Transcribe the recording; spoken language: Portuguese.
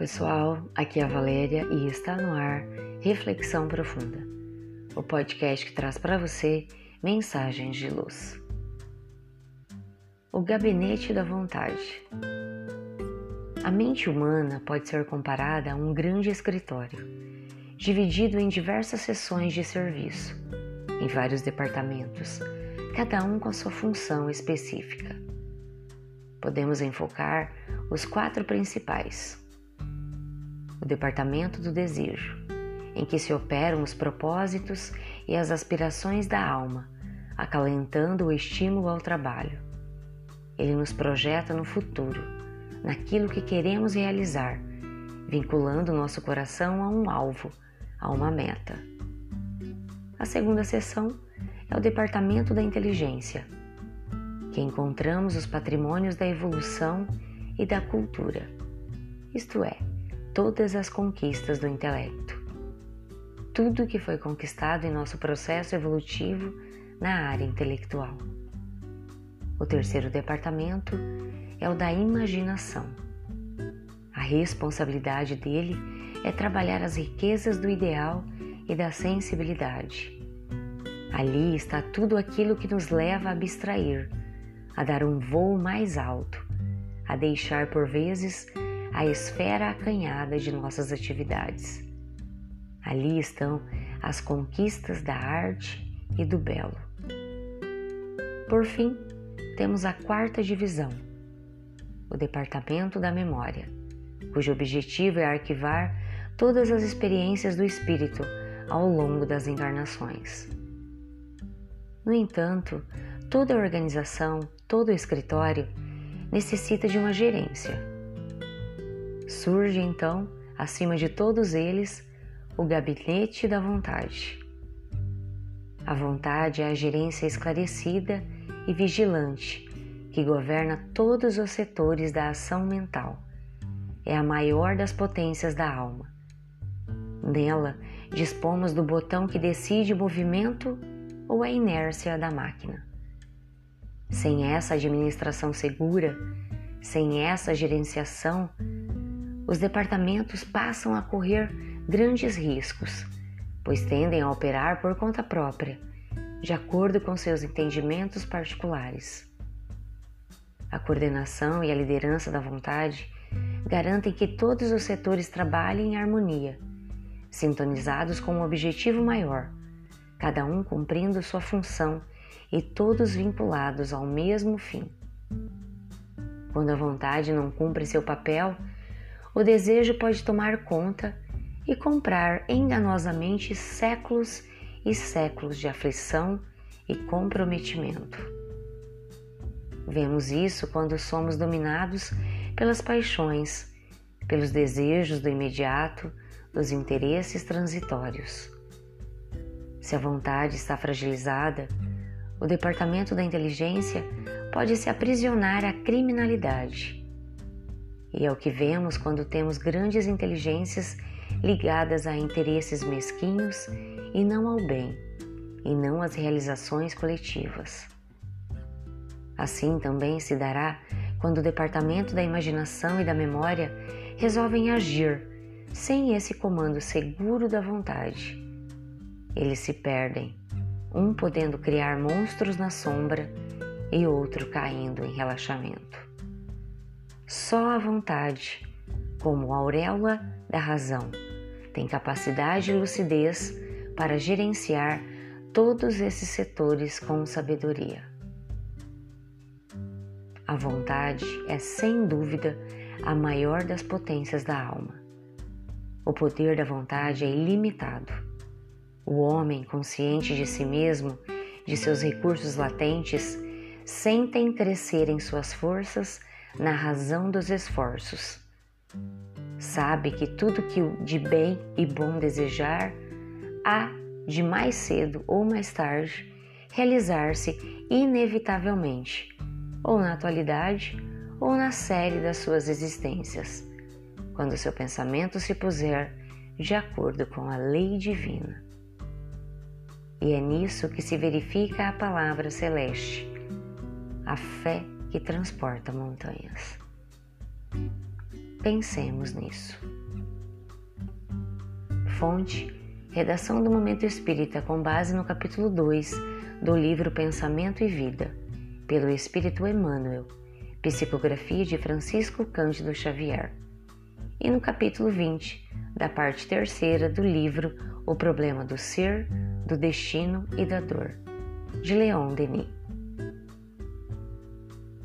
pessoal, aqui é a Valéria e está no ar Reflexão Profunda, o podcast que traz para você mensagens de luz. O Gabinete da Vontade. A mente humana pode ser comparada a um grande escritório, dividido em diversas seções de serviço, em vários departamentos, cada um com a sua função específica. Podemos enfocar os quatro principais o Departamento do Desejo, em que se operam os propósitos e as aspirações da alma, acalentando o estímulo ao trabalho. Ele nos projeta no futuro, naquilo que queremos realizar, vinculando nosso coração a um alvo, a uma meta. A segunda seção é o Departamento da Inteligência, que encontramos os patrimônios da evolução e da cultura, isto é, todas as conquistas do intelecto. Tudo que foi conquistado em nosso processo evolutivo na área intelectual. O terceiro departamento é o da imaginação. A responsabilidade dele é trabalhar as riquezas do ideal e da sensibilidade. Ali está tudo aquilo que nos leva a abstrair, a dar um voo mais alto, a deixar por vezes a esfera acanhada de nossas atividades. Ali estão as conquistas da arte e do belo. Por fim, temos a quarta divisão, o Departamento da Memória, cujo objetivo é arquivar todas as experiências do espírito ao longo das encarnações. No entanto, toda organização, todo escritório necessita de uma gerência Surge então, acima de todos eles, o gabinete da vontade. A vontade é a gerência esclarecida e vigilante que governa todos os setores da ação mental. É a maior das potências da alma. Nela, dispomos do botão que decide o movimento ou a inércia da máquina. Sem essa administração segura, sem essa gerenciação, os departamentos passam a correr grandes riscos, pois tendem a operar por conta própria, de acordo com seus entendimentos particulares. A coordenação e a liderança da vontade garantem que todos os setores trabalhem em harmonia, sintonizados com um objetivo maior, cada um cumprindo sua função e todos vinculados ao mesmo fim. Quando a vontade não cumpre seu papel, o desejo pode tomar conta e comprar enganosamente séculos e séculos de aflição e comprometimento. Vemos isso quando somos dominados pelas paixões, pelos desejos do imediato, dos interesses transitórios. Se a vontade está fragilizada, o departamento da inteligência pode se aprisionar à criminalidade e é o que vemos quando temos grandes inteligências ligadas a interesses mesquinhos e não ao bem, e não às realizações coletivas. Assim também se dará quando o departamento da imaginação e da memória resolvem agir sem esse comando seguro da vontade. Eles se perdem, um podendo criar monstros na sombra e outro caindo em relaxamento. Só a vontade, como a auréola da razão, tem capacidade e lucidez para gerenciar todos esses setores com sabedoria. A vontade é sem dúvida a maior das potências da alma. O poder da vontade é ilimitado. O homem, consciente de si mesmo, de seus recursos latentes, sentem crescer em suas forças na razão dos esforços. Sabe que tudo que de bem e bom desejar há de mais cedo ou mais tarde realizar-se inevitavelmente, ou na atualidade ou na série das suas existências, quando seu pensamento se puser de acordo com a lei divina. E é nisso que se verifica a palavra celeste, a fé que transporta montanhas. Pensemos nisso. Fonte: Redação do Momento Espírita com base no capítulo 2 do livro Pensamento e Vida, pelo Espírito Emmanuel, psicografia de Francisco Cândido Xavier, e no capítulo 20 da parte terceira do livro O Problema do Ser, do Destino e da Dor, de Leon Denis.